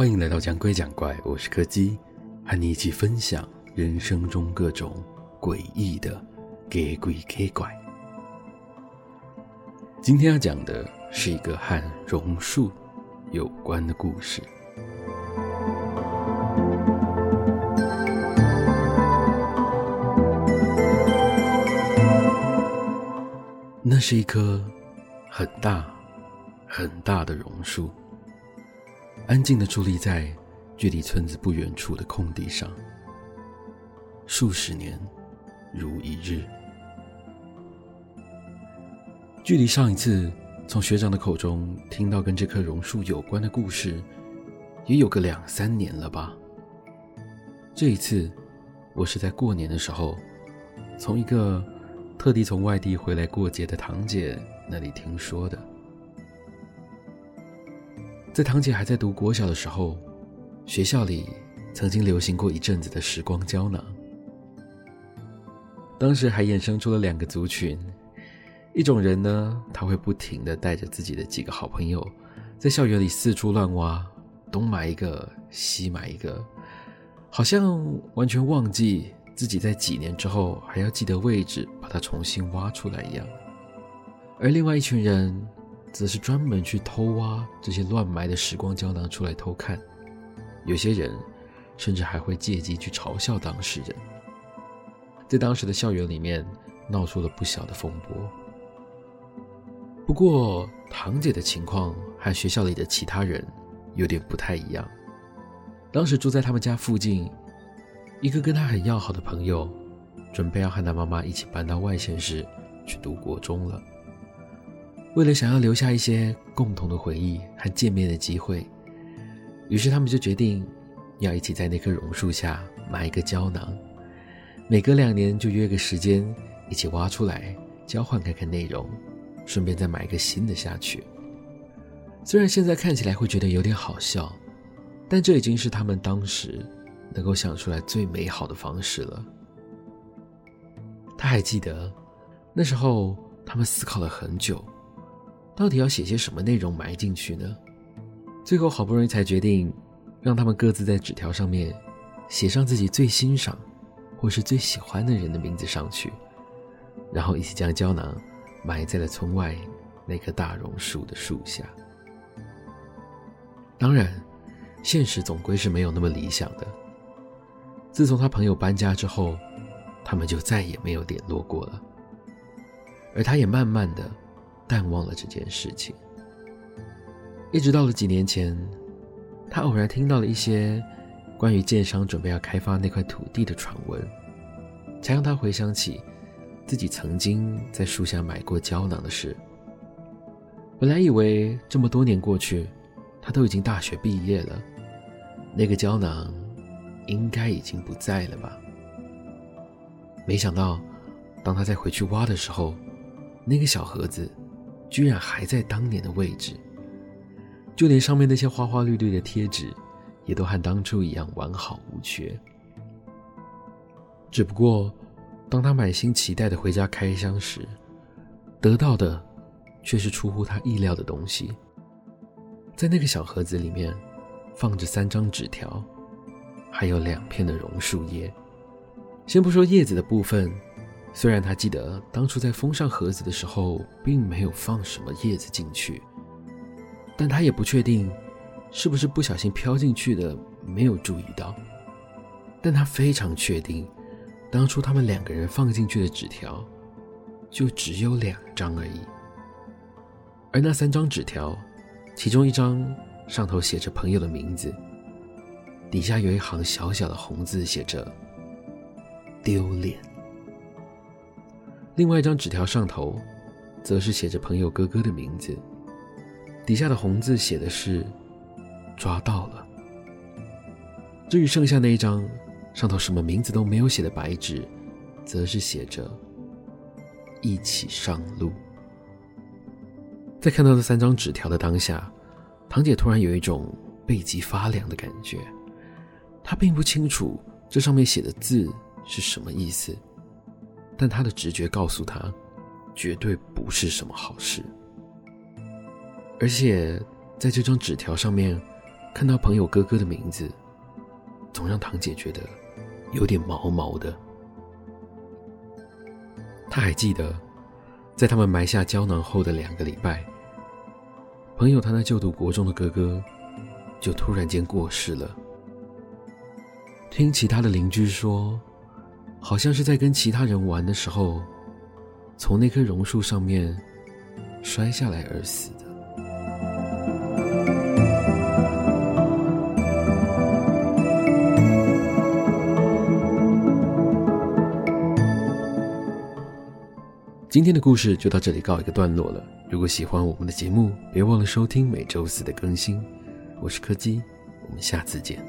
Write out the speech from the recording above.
欢迎来到讲鬼讲怪，我是柯基，和你一起分享人生中各种诡异的给鬼假怪。今天要讲的是一个和榕树有关的故事。那是一棵很大很大的榕树。安静地伫立在距离村子不远处的空地上，数十年如一日。距离上一次从学长的口中听到跟这棵榕树有关的故事，也有个两三年了吧。这一次，我是在过年的时候，从一个特地从外地回来过节的堂姐那里听说的。在堂姐还在读国小的时候，学校里曾经流行过一阵子的时光胶囊。当时还衍生出了两个族群，一种人呢，他会不停地带着自己的几个好朋友，在校园里四处乱挖，东买一个，西买一个，好像完全忘记自己在几年之后还要记得位置，把它重新挖出来一样。而另外一群人，则是专门去偷挖这些乱埋的时光胶囊出来偷看，有些人甚至还会借机去嘲笑当事人，在当时的校园里面闹出了不小的风波。不过堂姐的情况和学校里的其他人有点不太一样，当时住在他们家附近，一个跟他很要好的朋友，准备要和他妈妈一起搬到外县市去读国中了。为了想要留下一些共同的回忆和见面的机会，于是他们就决定要一起在那棵榕树下埋一个胶囊，每隔两年就约个时间一起挖出来交换看看内容，顺便再买一个新的下去。虽然现在看起来会觉得有点好笑，但这已经是他们当时能够想出来最美好的方式了。他还记得那时候他们思考了很久。到底要写些什么内容埋进去呢？最后好不容易才决定，让他们各自在纸条上面写上自己最欣赏或是最喜欢的人的名字上去，然后一起将胶囊埋在了村外那棵大榕树的树下。当然，现实总归是没有那么理想的。自从他朋友搬家之后，他们就再也没有联络过了，而他也慢慢的。淡忘了这件事情，一直到了几年前，他偶然听到了一些关于建商准备要开发那块土地的传闻，才让他回想起自己曾经在树下买过胶囊的事。本来以为这么多年过去，他都已经大学毕业了，那个胶囊应该已经不在了吧？没想到，当他再回去挖的时候，那个小盒子。居然还在当年的位置，就连上面那些花花绿绿的贴纸，也都和当初一样完好无缺。只不过，当他满心期待的回家开箱时，得到的却是出乎他意料的东西。在那个小盒子里面，放着三张纸条，还有两片的榕树叶。先不说叶子的部分。虽然他记得当初在封上盒子的时候，并没有放什么叶子进去，但他也不确定是不是不小心飘进去的，没有注意到。但他非常确定，当初他们两个人放进去的纸条，就只有两张而已。而那三张纸条，其中一张上头写着朋友的名字，底下有一行小小的红字，写着“丢脸”。另外一张纸条上头，则是写着朋友哥哥的名字，底下的红字写的是“抓到了”。至于剩下那一张，上头什么名字都没有写的白纸，则是写着“一起上路”。在看到这三张纸条的当下，堂姐突然有一种背脊发凉的感觉。她并不清楚这上面写的字是什么意思。但他的直觉告诉他，绝对不是什么好事。而且，在这张纸条上面，看到朋友哥哥的名字，总让堂姐觉得有点毛毛的。她还记得，在他们埋下胶囊后的两个礼拜，朋友他那就读国中的哥哥就突然间过世了。听其他的邻居说，好像是在跟其他人玩的时候，从那棵榕树上面摔下来而死的。今天的故事就到这里告一个段落了。如果喜欢我们的节目，别忘了收听每周四的更新。我是柯基，我们下次见。